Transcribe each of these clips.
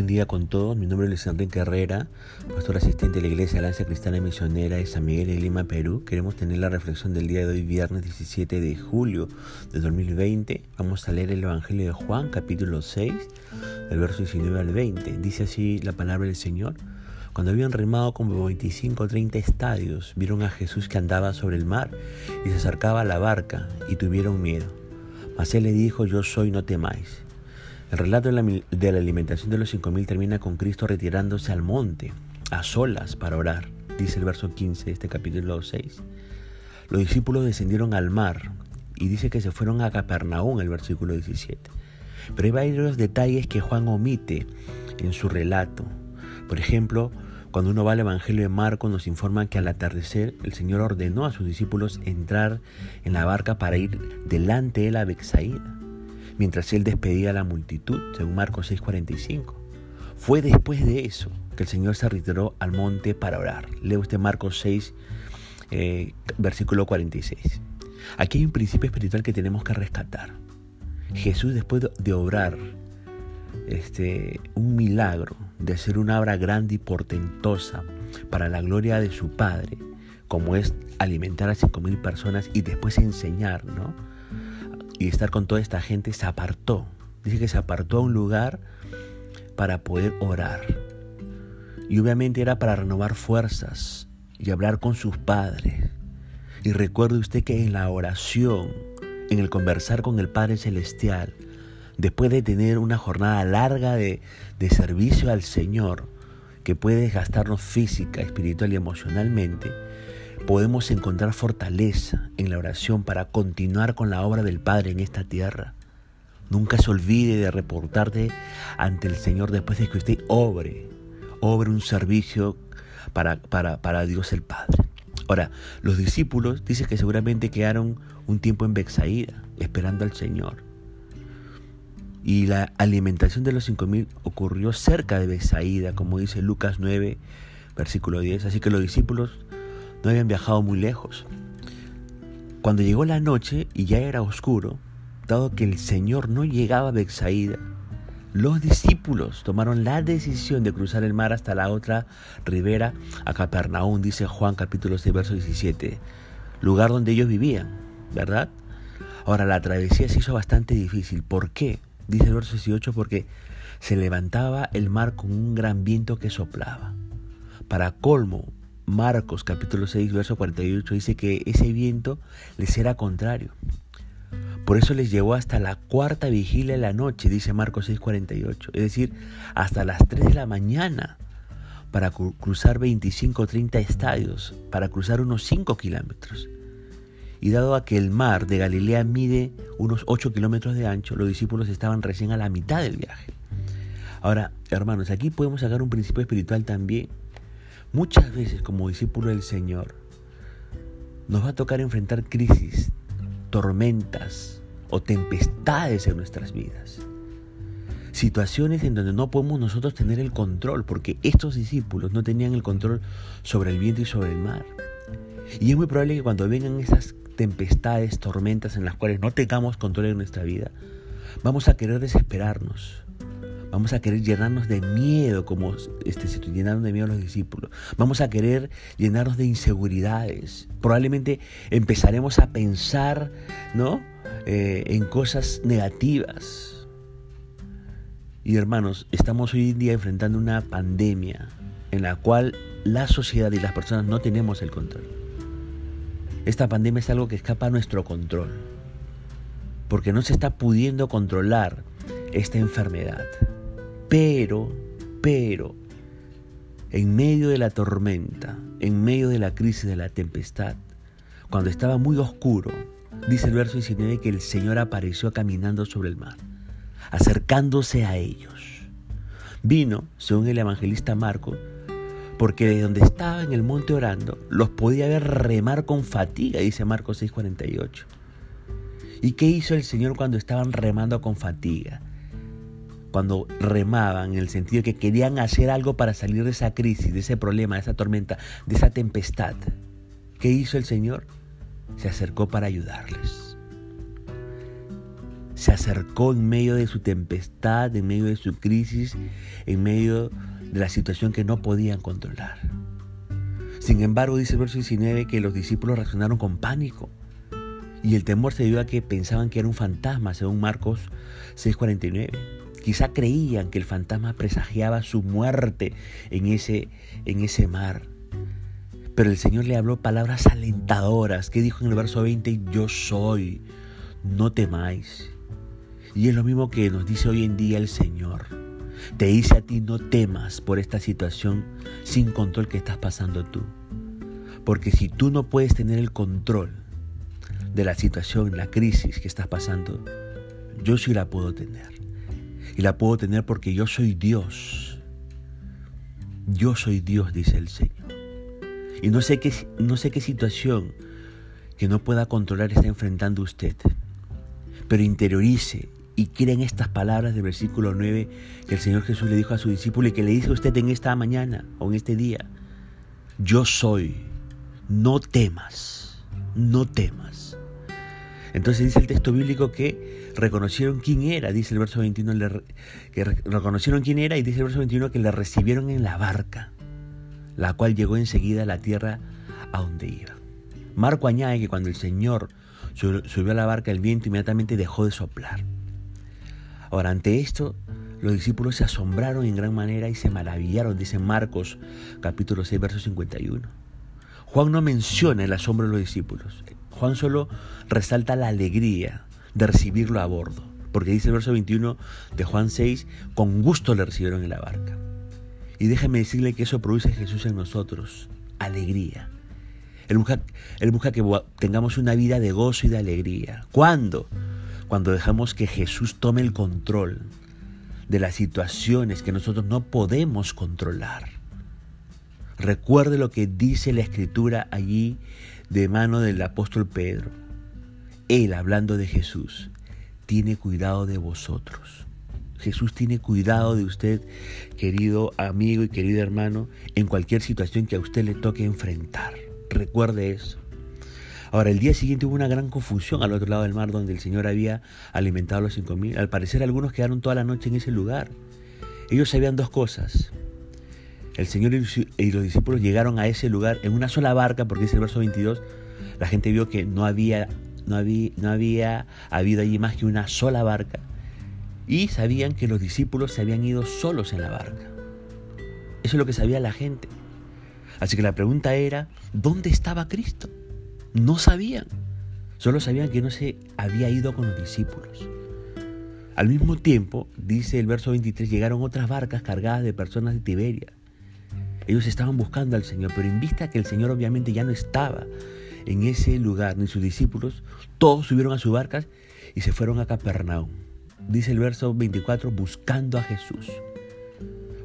Buen día con todos, mi nombre es Luis Enrique Herrera, pastor asistente de la Iglesia Alianza Cristiana Misionera de San Miguel de Lima, Perú. Queremos tener la reflexión del día de hoy, viernes 17 de julio de 2020. Vamos a leer el Evangelio de Juan, capítulo 6, del verso 19 al 20. Dice así la palabra del Señor. Cuando habían remado como 25 o 30 estadios, vieron a Jesús que andaba sobre el mar y se acercaba a la barca y tuvieron miedo. Mas él le dijo, yo soy, no temáis. El relato de la, alimentación de los cinco mil termina con Cristo retirándose al monte, a solas, para orar, dice el verso 15 de este capítulo 6. Los discípulos descendieron al mar y dice que se fueron a Capernaum, el versículo 17. Pero hay varios detalles que Juan omite en su relato. Por ejemplo, cuando uno va al Evangelio de Marcos nos informa que al atardecer el Señor ordenó a sus discípulos entrar en la barca para ir delante de la Bexaída mientras él despedía a la multitud, según Marcos 6:45. Fue después de eso que el Señor se retiró al monte para orar. Lee usted Marcos 6, eh, versículo 46. Aquí hay un principio espiritual que tenemos que rescatar. Jesús después de obrar este, un milagro, de hacer una obra grande y portentosa para la gloria de su Padre, como es alimentar a cinco mil personas y después enseñar, ¿no? Y estar con toda esta gente, se apartó. Dice que se apartó a un lugar para poder orar. Y obviamente era para renovar fuerzas y hablar con sus padres. Y recuerde usted que en la oración, en el conversar con el Padre Celestial, después de tener una jornada larga de, de servicio al Señor, que puede desgastarnos física, espiritual y emocionalmente, podemos encontrar fortaleza en la oración para continuar con la obra del Padre en esta tierra. Nunca se olvide de reportarte ante el Señor después de que usted obre, obre un servicio para, para, para Dios el Padre. Ahora, los discípulos dicen que seguramente quedaron un tiempo en Bexaída, esperando al Señor. Y la alimentación de los cinco mil ocurrió cerca de Bexaída, como dice Lucas 9, versículo 10. Así que los discípulos no habían viajado muy lejos. Cuando llegó la noche y ya era oscuro, dado que el Señor no llegaba a Bexaída, los discípulos tomaron la decisión de cruzar el mar hasta la otra ribera, a Capernaum, dice Juan capítulo 6, verso 17, lugar donde ellos vivían, ¿verdad? Ahora, la travesía se hizo bastante difícil. ¿Por qué? Dice el verso 18, porque se levantaba el mar con un gran viento que soplaba. Para colmo, Marcos capítulo 6, verso 48 dice que ese viento les era contrario. Por eso les llevó hasta la cuarta vigilia de la noche, dice Marcos 6, 48. Es decir, hasta las 3 de la mañana para cruzar 25 o 30 estadios, para cruzar unos 5 kilómetros. Y dado a que el mar de Galilea mide unos 8 kilómetros de ancho, los discípulos estaban recién a la mitad del viaje. Ahora, hermanos, aquí podemos sacar un principio espiritual también. Muchas veces como discípulo del Señor nos va a tocar enfrentar crisis, tormentas o tempestades en nuestras vidas. Situaciones en donde no podemos nosotros tener el control, porque estos discípulos no tenían el control sobre el viento y sobre el mar. Y es muy probable que cuando vengan esas tempestades, tormentas en las cuales no tengamos control en nuestra vida, vamos a querer desesperarnos, Vamos a querer llenarnos de miedo como este, se llenaron de miedo los discípulos. Vamos a querer llenarnos de inseguridades. Probablemente empezaremos a pensar ¿no? Eh, en cosas negativas. Y hermanos, estamos hoy en día enfrentando una pandemia en la cual la sociedad y las personas no tenemos el control. Esta pandemia es algo que escapa a nuestro control, porque no se está pudiendo controlar esta enfermedad. Pero, pero, en medio de la tormenta, en medio de la crisis de la tempestad, cuando estaba muy oscuro, dice el verso 19 que el Señor apareció caminando sobre el mar, acercándose a ellos. Vino, según el evangelista Marco, porque de donde estaba en el monte orando, los podía ver remar con fatiga, dice Marcos 6:48. ¿Y qué hizo el Señor cuando estaban remando con fatiga? Cuando remaban, en el sentido de que querían hacer algo para salir de esa crisis, de ese problema, de esa tormenta, de esa tempestad. ¿Qué hizo el Señor? Se acercó para ayudarles. se acercó en medio de su tempestad, en medio de su crisis, en medio de la situación que no podían controlar. Sin embargo, dice el verso 19 que los discípulos reaccionaron con pánico. Y el temor se dio a que pensaban que era un fantasma, según Marcos 6:49. Quizá creían que el fantasma presagiaba su muerte en ese, en ese mar. Pero el Señor le habló palabras alentadoras, que dijo en el verso 20, yo soy, no temáis. Y es lo mismo que nos dice hoy en día el Señor. Te dice a ti, no temas por esta situación sin control que estás pasando tú. Porque si tú no puedes tener el control de la situación, la crisis que estás pasando, yo sí la puedo tener. Y la puedo tener porque yo soy Dios. Yo soy Dios, dice el Señor. Y no sé qué, no sé qué situación que no pueda controlar está enfrentando usted. Pero interiorice y crea en estas palabras del versículo 9 que el Señor Jesús le dijo a su discípulo y que le dice a usted en esta mañana o en este día. Yo soy, no temas, no temas. Entonces dice el texto bíblico que reconocieron quién era, dice el verso 21, que reconocieron quién era y dice el verso 21 que le recibieron en la barca, la cual llegó enseguida a la tierra a donde iba. Marco añade que cuando el Señor subió a la barca, el viento inmediatamente dejó de soplar. Ahora, ante esto, los discípulos se asombraron en gran manera y se maravillaron, dice Marcos capítulo 6, verso 51. Juan no menciona el asombro de los discípulos. Juan solo resalta la alegría de recibirlo a bordo, porque dice el verso 21 de Juan 6, con gusto le recibieron en la barca. Y déjeme decirle que eso produce Jesús en nosotros, alegría. Él busca, él busca que tengamos una vida de gozo y de alegría. ¿Cuándo? Cuando dejamos que Jesús tome el control de las situaciones que nosotros no podemos controlar. Recuerde lo que dice la escritura allí de mano del apóstol Pedro. Él, hablando de Jesús, tiene cuidado de vosotros. Jesús tiene cuidado de usted, querido amigo y querido hermano, en cualquier situación que a usted le toque enfrentar. Recuerde eso. Ahora, el día siguiente hubo una gran confusión al otro lado del mar donde el Señor había alimentado a los cinco mil. Al parecer algunos quedaron toda la noche en ese lugar. Ellos sabían dos cosas. El Señor y los discípulos llegaron a ese lugar en una sola barca, porque dice el verso 22, la gente vio que no había, no había, no había habido allí más que una sola barca. Y sabían que los discípulos se habían ido solos en la barca. Eso es lo que sabía la gente. Así que la pregunta era, ¿dónde estaba Cristo? No sabían. Solo sabían que no se había ido con los discípulos. Al mismo tiempo, dice el verso 23, llegaron otras barcas cargadas de personas de Tiberia ellos estaban buscando al Señor, pero en vista que el Señor obviamente ya no estaba en ese lugar, ni sus discípulos, todos subieron a sus barcas y se fueron a Capernaum. Dice el verso 24, buscando a Jesús.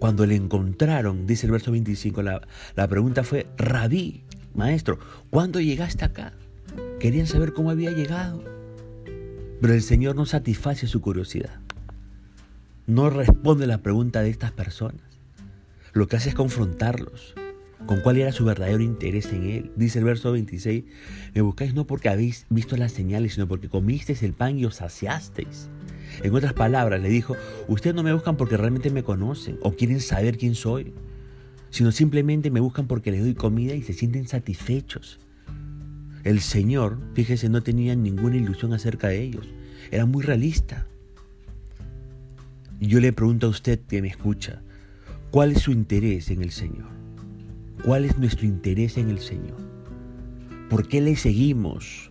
Cuando le encontraron, dice el verso 25, la, la pregunta fue, Rabí, maestro, ¿cuándo llegaste acá? Querían saber cómo había llegado. Pero el Señor no satisface su curiosidad. No responde la pregunta de estas personas lo que hace es confrontarlos con cuál era su verdadero interés en él. Dice el verso 26, me buscáis no porque habéis visto las señales, sino porque comisteis el pan y os saciasteis. En otras palabras, le dijo, ustedes no me buscan porque realmente me conocen o quieren saber quién soy, sino simplemente me buscan porque les doy comida y se sienten satisfechos. El Señor, fíjese, no tenía ninguna ilusión acerca de ellos. Era muy realista. Yo le pregunto a usted que me escucha, ¿Cuál es su interés en el Señor? ¿Cuál es nuestro interés en el Señor? ¿Por qué le seguimos?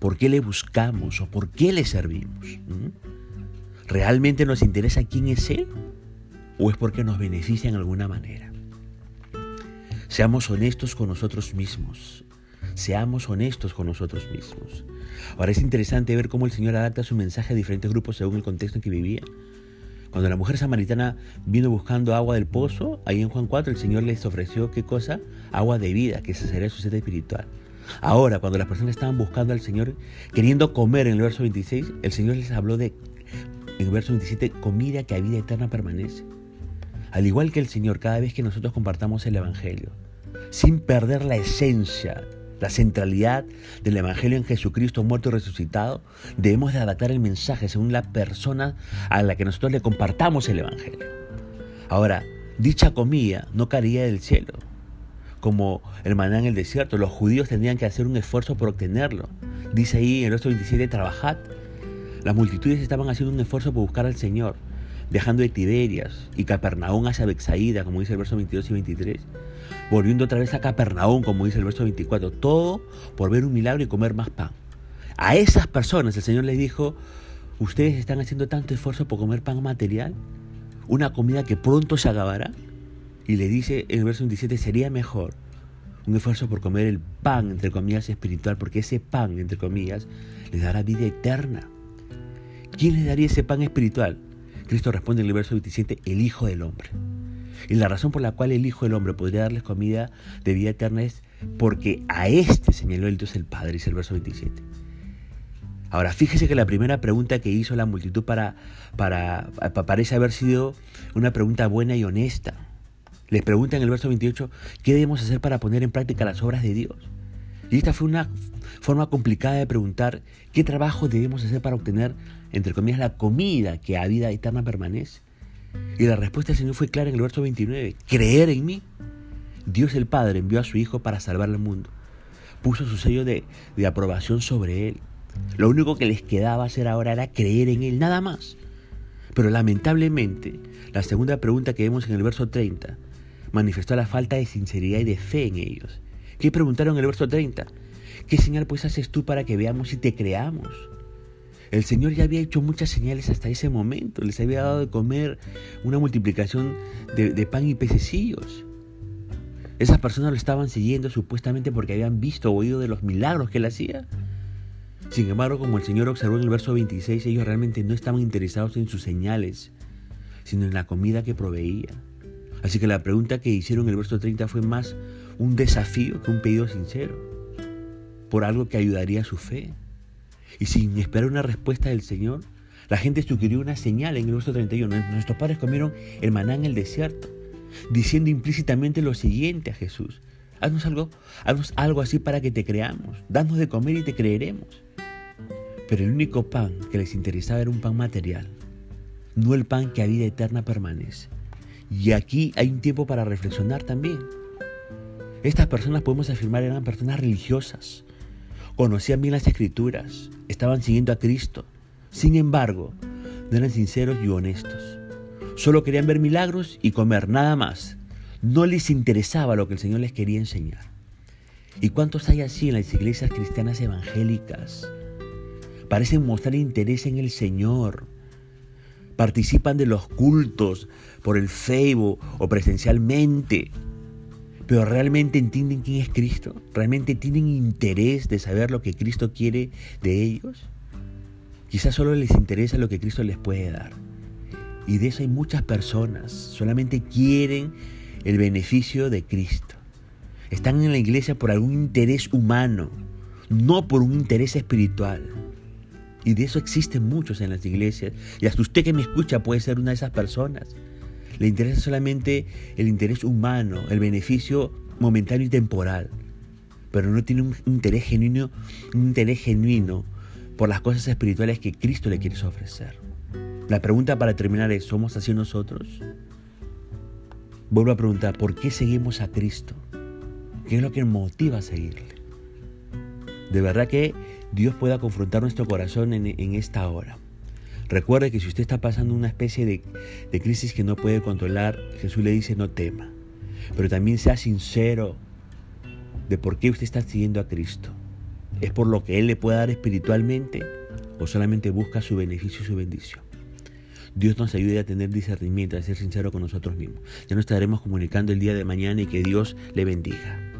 ¿Por qué le buscamos? ¿O por qué le servimos? ¿Mm? ¿Realmente nos interesa quién es Él? ¿O es porque nos beneficia en alguna manera? Seamos honestos con nosotros mismos. Seamos honestos con nosotros mismos. Ahora es interesante ver cómo el Señor adapta su mensaje a diferentes grupos según el contexto en que vivía. Cuando la mujer samaritana vino buscando agua del pozo, ahí en Juan 4 el Señor les ofreció qué cosa? Agua de vida, que se sería su sed espiritual. Ahora, cuando las personas estaban buscando al Señor, queriendo comer en el verso 26, el Señor les habló de, en el verso 27, comida que a vida eterna permanece. Al igual que el Señor, cada vez que nosotros compartamos el Evangelio, sin perder la esencia la centralidad del Evangelio en Jesucristo muerto y resucitado, debemos de adaptar el mensaje según la persona a la que nosotros le compartamos el Evangelio. Ahora, dicha comida no caería del cielo, como el maná en el desierto. Los judíos tendrían que hacer un esfuerzo por obtenerlo. Dice ahí en el verso 27, trabajad. Las multitudes estaban haciendo un esfuerzo por buscar al Señor, dejando de Tiberias y Capernaum hacia Bexaída, como dice el verso 22 y 23, volviendo otra vez a Capernaum, como dice el verso 24, todo por ver un milagro y comer más pan. A esas personas el Señor les dijo, ustedes están haciendo tanto esfuerzo por comer pan material, una comida que pronto se acabará. Y le dice en el verso 27, sería mejor un esfuerzo por comer el pan, entre comillas, espiritual, porque ese pan, entre comillas, les dará vida eterna. ¿Quién les daría ese pan espiritual? Cristo responde en el verso 27, el Hijo del Hombre. Y la razón por la cual el Hijo del Hombre podría darles comida de vida eterna es porque a este señaló el Dios el Padre, dice el verso 27. Ahora, fíjese que la primera pregunta que hizo la multitud para, para, parece haber sido una pregunta buena y honesta. Les pregunta en el verso 28, ¿qué debemos hacer para poner en práctica las obras de Dios? Y esta fue una forma complicada de preguntar qué trabajo debemos hacer para obtener, entre comillas, la comida que a vida eterna permanece. Y la respuesta del Señor fue clara en el verso 29, creer en mí. Dios el Padre envió a su Hijo para salvar al mundo. Puso su sello de, de aprobación sobre él. Lo único que les quedaba hacer ahora era creer en él, nada más. Pero lamentablemente, la segunda pregunta que vemos en el verso 30 manifestó la falta de sinceridad y de fe en ellos. ¿Qué preguntaron en el verso 30? ¿Qué señal pues haces tú para que veamos y te creamos? El Señor ya había hecho muchas señales hasta ese momento. Les había dado de comer una multiplicación de, pan y pececillos. Esas personas lo estaban siguiendo supuestamente porque habían visto o oído de los milagros que él hacía. Sin embargo, como el Señor observó en el verso 26, ellos realmente no estaban interesados en sus señales, sino en la comida que proveía. Así que la pregunta que hicieron en el verso 30 fue más un desafío que un pedido sincero, por algo que ayudaría a su fe. Y sin esperar una respuesta del Señor, la gente sugirió una señal en el verso 31. Nuestros padres comieron el maná en el desierto, diciendo implícitamente lo siguiente a Jesús. Haznos algo, haznos algo así para que te creamos. Danos de comer y te creeremos. Pero el único pan que les interesaba era un pan material, no el pan que a vida eterna permanece. Y aquí hay un tiempo para reflexionar también. Estas personas podemos afirmar eran personas religiosas, conocían bien las escrituras, estaban siguiendo a Cristo. Sin embargo, no eran sinceros y honestos. Solo querían ver milagros y comer nada más. No les interesaba lo que el Señor les quería enseñar. ¿Y cuántos hay así en las iglesias cristianas evangélicas? Parecen mostrar interés en el Señor, participan de los cultos por el Facebook o presencialmente, pero realmente entienden quién es Cristo, realmente tienen interés de saber lo que Cristo quiere de ellos. Quizás solo les interesa lo que Cristo les puede dar. Y de eso hay muchas personas, solamente quieren el beneficio de Cristo. Están en la iglesia por algún interés humano, no por un interés espiritual. Y de eso existen muchos en las iglesias. Y hasta usted que me escucha puede ser una de esas personas. Le interesa solamente el interés humano, el beneficio momentáneo y temporal. Pero no tiene un interés genuino, un interés genuino por las cosas espirituales que Cristo le quiere ofrecer. La pregunta para terminar es, ¿somos así nosotros? Vuelvo a preguntar, ¿por qué seguimos a Cristo? ¿Qué es lo que nos motiva a seguirle? De verdad que Dios pueda confrontar nuestro corazón en, esta hora. Recuerde que si usted está pasando una especie de, de crisis que no puede controlar, Jesús le dice no tema. Pero también sea sincero de por qué usted está siguiendo a Cristo. ¿Es por lo que Él le puede dar espiritualmente o solamente busca su beneficio y su bendición? Dios nos ayude a tener discernimiento, a ser sincero con nosotros mismos. Ya nos estaremos comunicando el día de mañana y que Dios le bendiga.